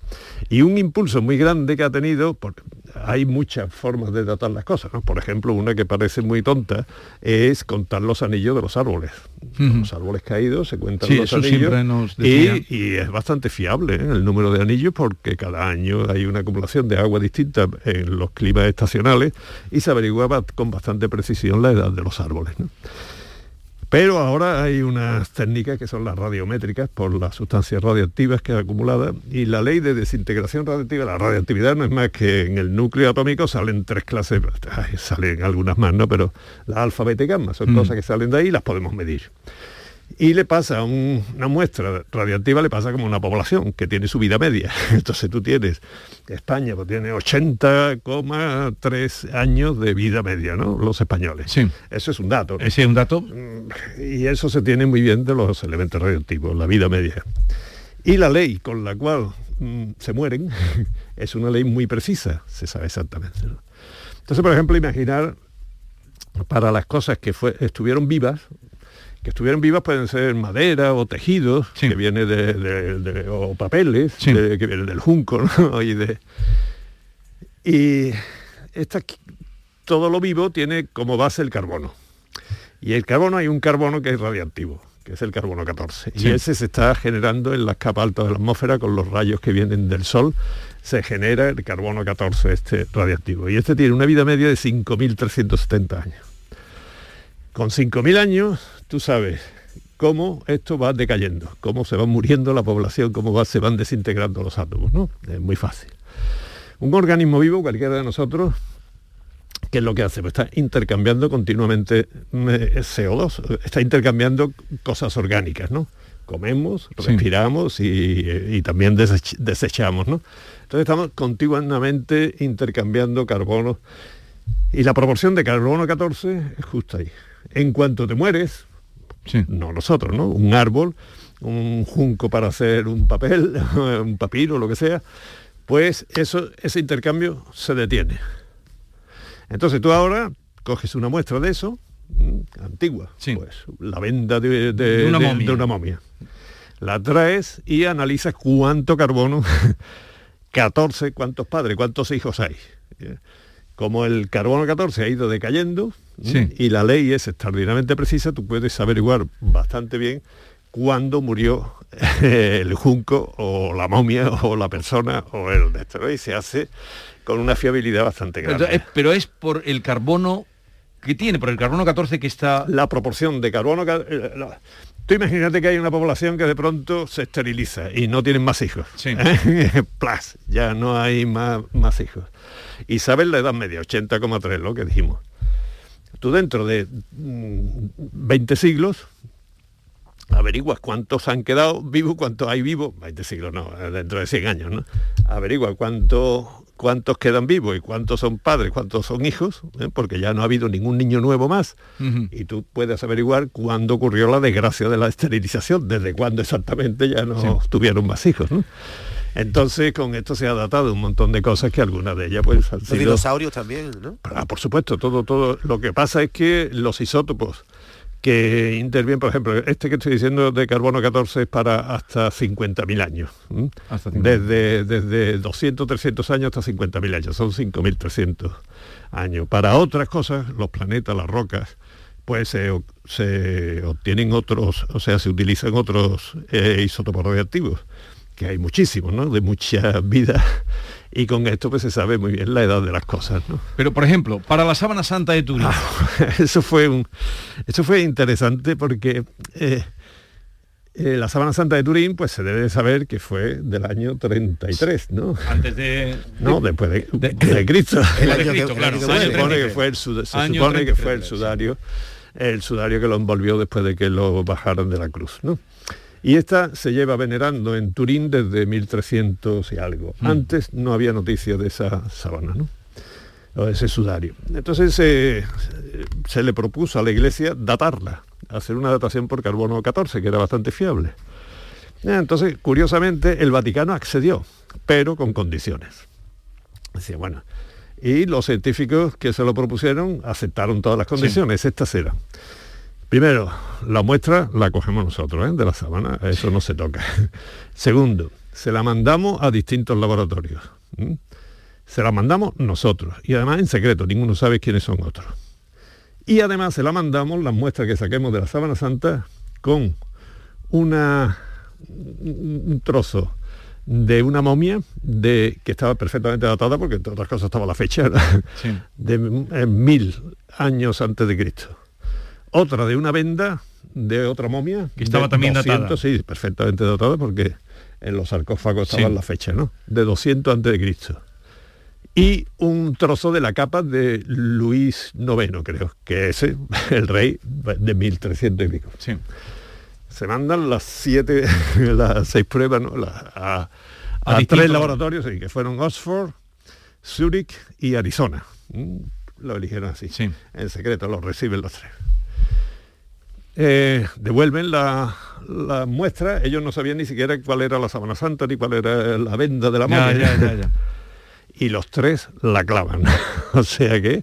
Y un impulso muy grande que ha tenido, porque hay muchas formas de datar las cosas, ¿no? Por ejemplo, una que parece muy tonta es contar los anillos de los árboles. Los árboles caídos se cuentan los anillos y, es bastante fiable ¿eh? el número de anillos porque cada año hay una acumulación de agua distinta en los climas estacionales y se averiguaba con bastante precisión la edad de los árboles. Pero ahora hay unas técnicas que son las radiométricas por las sustancias radioactivas que ha acumulada y la ley de desintegración radioactiva, la radioactividad no es más que en el núcleo atómico salen tres clases, salen algunas más, ¿no? Pero la alfa, beta y gamma son mm. cosas que salen de ahí y las podemos medir y le pasa una muestra radiactiva, le pasa como una población que tiene su vida media. Entonces tú tienes, España pues tiene 80,3 años de vida media, ¿no? Los españoles. Sí. Eso es un dato. Ese es un dato. Mm, y eso se tiene muy bien de los elementos radioactivos, la vida media. Y la ley con la cual mm, se mueren es una ley muy precisa, se sabe exactamente. Entonces, por ejemplo, imaginar para las cosas que fue, estuvieron vivas, que estuvieron vivas pueden ser madera o tejidos, que viene de, o papeles, que vienen del junco, y, de, y todo lo vivo tiene como base el carbono. Y el carbono hay un carbono que es radiactivo, que es el carbono 14. Y ese se está generando en las capas altas de la atmósfera con los rayos que vienen del sol. Se genera el carbono 14 este radiactivo. Y este tiene una vida media de 5.370 años. Con 5.000 años tú sabes cómo esto va decayendo, cómo se va muriendo la población, cómo se van desintegrando los átomos, ¿no? Es muy fácil. Un organismo vivo, cualquiera de nosotros, ¿qué es lo que hace? Pues está intercambiando continuamente eh, CO2, está intercambiando cosas orgánicas, ¿no? Comemos, respiramos y, también desechamos, ¿no? Entonces estamos continuamente intercambiando carbono y la proporción de carbono 14 es justo ahí. En cuanto te mueres, no nosotros, ¿no? Un árbol, un junco para hacer un papel, un papiro, lo que sea, pues eso, ese intercambio se detiene. Entonces tú ahora coges una muestra de eso, mm, antigua, pues la venda de, una de, una momia. La traes y analizas cuánto carbono, 14, cuántos padres, cuántos hijos hay como el carbono 14 ha ido decayendo y la ley es extraordinariamente precisa, tú puedes averiguar bastante bien cuándo murió el junco o la momia o la persona o el de esto, y se hace con una fiabilidad bastante grande. Pero es, por el carbono que tiene, por el carbono 14 que está... La proporción de carbono... Eh, tú imagínate que hay una población que de pronto se esteriliza y no tienen más hijos. Sí. Plus, ya no hay más, más hijos y sabes la edad media, 80,3, lo que dijimos. Tú dentro de 20 mm, siglos averiguas cuántos han quedado vivos, cuántos hay vivos, 20 siglos no, dentro de 100 años, ¿no? Averigua cuántos cuántos quedan vivos y cuántos son padres, cuántos son hijos, ¿eh? porque ya no ha habido ningún niño nuevo más. Y tú puedes averiguar cuándo ocurrió la desgracia de la esterilización, desde cuándo exactamente ya no tuvieron más hijos. ¿no? Entonces, con esto se ha datado un montón de cosas que algunas de ellas pues han Los dinosaurios también, ¿no? Ah, por supuesto, todo, todo. Lo que pasa es que los isótopos que intervienen, por ejemplo, este que estoy diciendo de carbono 14 es para hasta 50.000 años. Desde, desde 200, 300 años hasta 50.000 años, son 5.300 años. Para otras cosas, los planetas, las rocas, pues se, obtienen otros, o sea, se utilizan otros eh, isótopos radioactivos que hay muchísimos, ¿no? De mucha vida. Y con esto pues se sabe muy bien la edad de las cosas, ¿no? Pero, por ejemplo, para la sábana santa de Turín. Ah, eso, fue un, eso fue interesante porque eh, Eh, la Sábana Santa de Turín, pues se debe de saber que fue del año 33, ¿no? Antes de... No, después de, de, de Cristo. El año Cristo, claro. Se supone que fue el, sud se supone que fue el sudario, el sudario que lo envolvió después de que lo bajaran de la cruz, ¿no? Y esta se lleva venerando en Turín desde 1300 y algo. Mm. Antes no había noticia de esa sábana, ¿no? O de ese sudario. Entonces eh, se le propuso a la iglesia datarla, hacer una datación por carbono 14, que era bastante fiable. Entonces, curiosamente, el Vaticano accedió, pero con condiciones. Decía, bueno, y los científicos que se lo propusieron aceptaron todas las condiciones, sí. estas eran. Primero, la muestra la cogemos nosotros, ¿eh? de la sábana, eso no se toca. Segundo, se la mandamos a distintos laboratorios. ¿Mm? Se la mandamos nosotros, y además en secreto, ninguno sabe quiénes son otros. Y además se la mandamos, las muestras que saquemos de la sábana santa, con una, un trozo de una momia de, que estaba perfectamente datada, porque entre otras cosas estaba la fecha, sí. de mil años antes de Cristo otra de una venda de otra momia que estaba también 200, datada sí perfectamente datada porque en los sarcófagos estaba sí. la fecha no de 200 antes de Cristo y un trozo de la capa de Luis IX creo que ese el rey de 1300 y pico sí. se mandan las siete las seis pruebas ¿no? A, a, a tres laboratorios sí, que fueron Oxford Zurich y Arizona lo eligieron así sí. en secreto lo reciben los tres eh, devuelven la, la, muestra, ellos no sabían ni siquiera cuál era la sábana santa ni cuál era la venda de la mano. Ya, ya, ya, y los tres la clavan. o sea que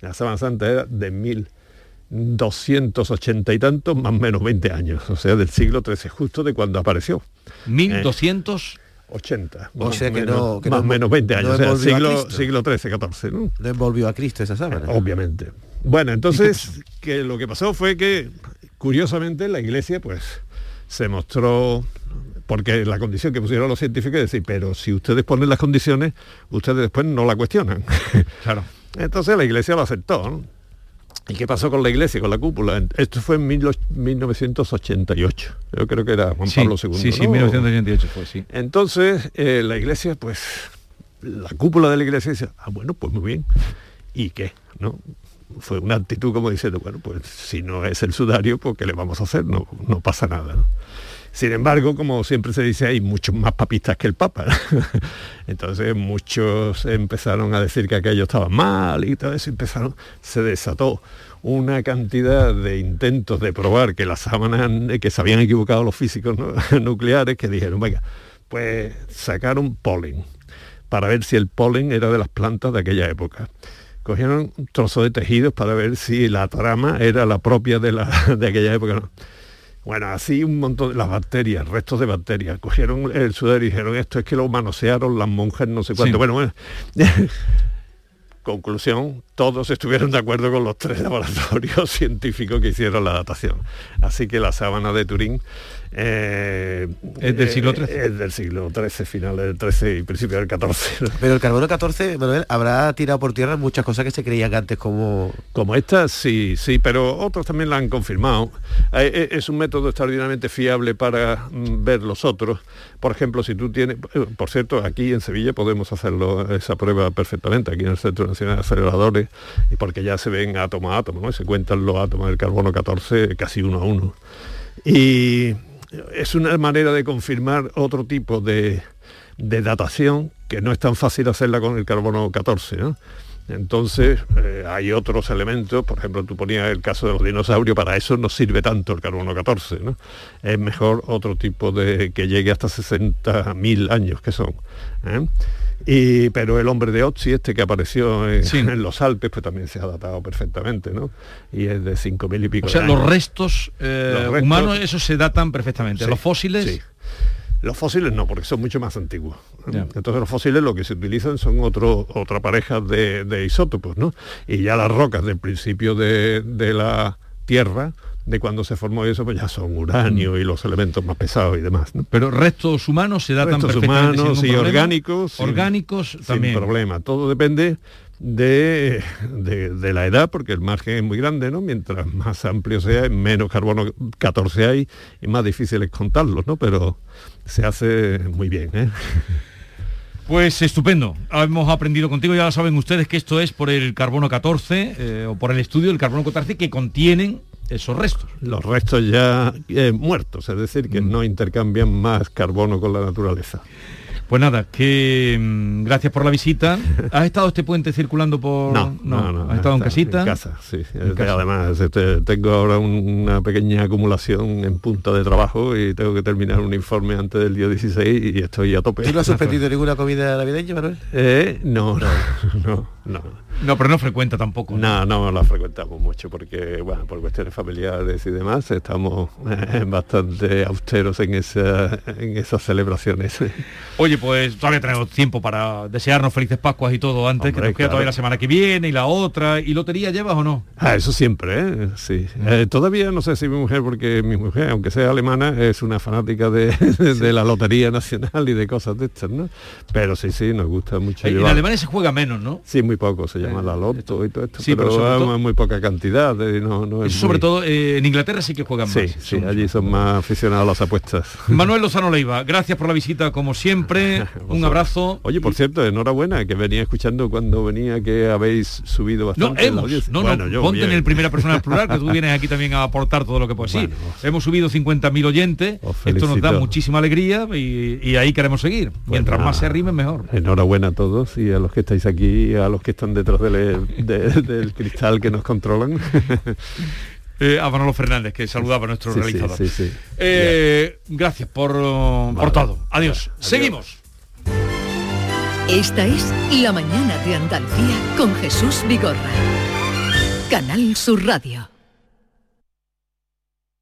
la sábana santa era de 1280 y tantos, más o menos 20 años, o sea, del siglo XIII, justo de cuando apareció. 1200... Eh, 80. O sea que menos, no... Que más o no, menos 20 años, no o sea, siglo, siglo XIII, XIV. ¿no? no envolvió a Cristo esa sábana. Obviamente. Bueno, entonces, que lo que pasó fue que, curiosamente, la iglesia, pues, se mostró, porque la condición que pusieron los científicos es decir, pero si ustedes ponen las condiciones, ustedes después no la cuestionan. Claro. Entonces la iglesia lo aceptó, ¿no? ¿Y qué pasó con la iglesia, con la cúpula? Esto fue en 1988. Yo creo que era Juan sí, Pablo II. Sí, sí, ¿no? 1988 fue, sí. Entonces, eh, la iglesia, pues, la cúpula de la iglesia dice, ah, bueno, pues muy bien. ¿Y qué? ¿No? Fue una actitud como diciendo, bueno, pues si no es el sudario, pues ¿qué le vamos a hacer? No, no pasa nada. Sin embargo, como siempre se dice, hay muchos más papistas que el Papa. Entonces muchos empezaron a decir que aquello estaba mal y todo eso. Empezaron, se desató una cantidad de intentos de probar que las sábanas, que se habían equivocado los físicos nucleares, que dijeron, venga, pues sacaron polen para ver si el polen era de las plantas de aquella época cogieron un trozo de tejidos para ver si la trama era la propia de, la, de aquella época. ¿no? Bueno, así un montón de las bacterias, restos de bacterias. Cogieron el sudor y dijeron, esto es que lo manosearon las monjas, no sé cuánto. Sí. Bueno, bueno. Conclusión, todos estuvieron de acuerdo con los tres laboratorios científicos que hicieron la datación. Así que la sábana de Turín eh, es del siglo XIII. Eh, es del siglo XIII, finales del XIII y principio del XIV. Pero el carbono 14, Manuel, habrá tirado por tierra muchas cosas que se creían antes como... Como estas, sí, sí, pero otros también la han confirmado. Eh, es un método extraordinariamente fiable para mm, ver los otros. Por ejemplo, si tú tienes... Por cierto, aquí en Sevilla podemos hacerlo esa prueba perfectamente, aquí en el Centro Nacional de Aceleradores, y porque ya se ven átomo a átomo, ¿no? Y se cuentan los átomos del carbono 14 casi uno a uno. Y es una manera de confirmar otro tipo de, de, datación que no es tan fácil hacerla con el carbono 14. ¿no? Entonces eh, hay otros elementos, por ejemplo, tú ponías el caso de los dinosaurios, para eso no sirve tanto el carbono 14. ¿no? Es mejor otro tipo de que llegue hasta 60.000 años que son. ¿eh? Y, pero el hombre de Otzi, este que apareció en, sí. en, los Alpes, pues también se ha datado perfectamente, ¿no? Y es de 5.000 y pico. O sea, los restos, eh, los restos, humanos, esos se datan perfectamente. Sí, los fósiles. Sí. Los fósiles no, porque son mucho más antiguos. Yeah. Entonces los fósiles lo que se utilizan son otro, otra pareja de, de, isótopos, ¿no? Y ya las rocas del principio de, de la Tierra, de cuando se formó eso, pues ya son uranio y los elementos más pesados y demás. ¿no? Pero restos humanos se datan restos perfectamente humanos sin y problema. orgánicos. Orgánicos sin, también. Sin problema. Todo depende de, de, de, la edad, porque el margen es muy grande, ¿no? Mientras más amplio sea, menos carbono 14 hay y más difícil es contarlos, ¿no? Pero se hace muy bien, ¿eh? Pues estupendo. Hemos aprendido contigo, ya lo saben ustedes que esto es por el carbono 14 eh, o por el estudio del carbono 14 que contienen esos restos. Los restos ya eh, muertos, es decir, que mm. no intercambian más carbono con la naturaleza. Pues nada, que mm, gracias por la visita. ¿Has estado este puente circulando por...? No, no, no. ¿Has estado en casita? En casa, sí. Además, este, tengo ahora una pequeña acumulación en punta de trabajo y tengo que terminar un informe antes del día 16 y estoy a tope. ¿Tú no has suspendido ninguna comida navideña, Manuel? Eh, no, no, no, no. No, pero no frecuenta tampoco. No, no, la frecuentamos mucho porque, bueno, por cuestiones familiares y demás, estamos eh, bastante austeros en, esa, en esas celebraciones. Oye, pues todavía tenemos tiempo para desearnos felices Pascuas y todo antes, que nos queda todavía la semana que viene y la otra. ¿Y lotería llevas o no? Ah, eso siempre, ¿eh? Sí. Eh, todavía no sé si mi mujer, porque mi mujer, aunque sea alemana, es una fanática de, de, la lotería nacional y de cosas de estas, ¿no? Pero sí, sí, nos gusta mucho. En Alemania se juega menos, ¿no? Sí, muy poco se llama la loto y todo esto, sí, pero, pero muy poca cantidad. no, no es sobre todo eh, en Inglaterra sí que juegan sí, más. Sí, allí son más aficionados a las apuestas. Manuel Lozano Leiva, gracias por la visita como siempre. Un abrazo. Oye, por cierto, enhorabuena, que venía escuchando cuando venía que habéis subido bastante. No, hemos, no, bueno, no, ponte en el primera persona plural, que tú vienes aquí también a aportar todo lo que puedes. sí, hemos subido 50.000 oyentes, esto nos da muchísima alegría y, ahí queremos seguir. Mientras más se arrimen, mejor. Enhorabuena a todos y a los que estáis aquí y a los que están detrás del, del cristal que nos controlan. Eh, a Manolo Fernández, que saludaba a nuestro realizador. Eh, gracias por, por todo. Adiós. Seguimos. Esta es La Mañana de Andalucía con Jesús Vigorra. Canal Sur Radio.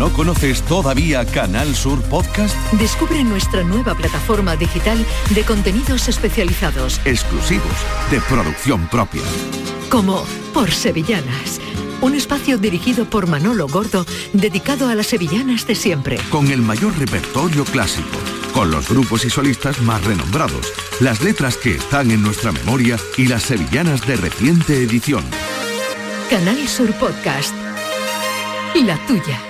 ¿No conoces todavía Canal Sur Podcast? Descubre nuestra nueva plataforma digital de contenidos especializados. Exclusivos, de producción propia. Como Por Sevillanas. Un espacio dirigido por Manolo Gordo, dedicado a las sevillanas de siempre. Con el mayor repertorio clásico, con los grupos y solistas más renombrados, las letras que están en nuestra memoria y las sevillanas de reciente edición. Canal Sur Podcast. La tuya.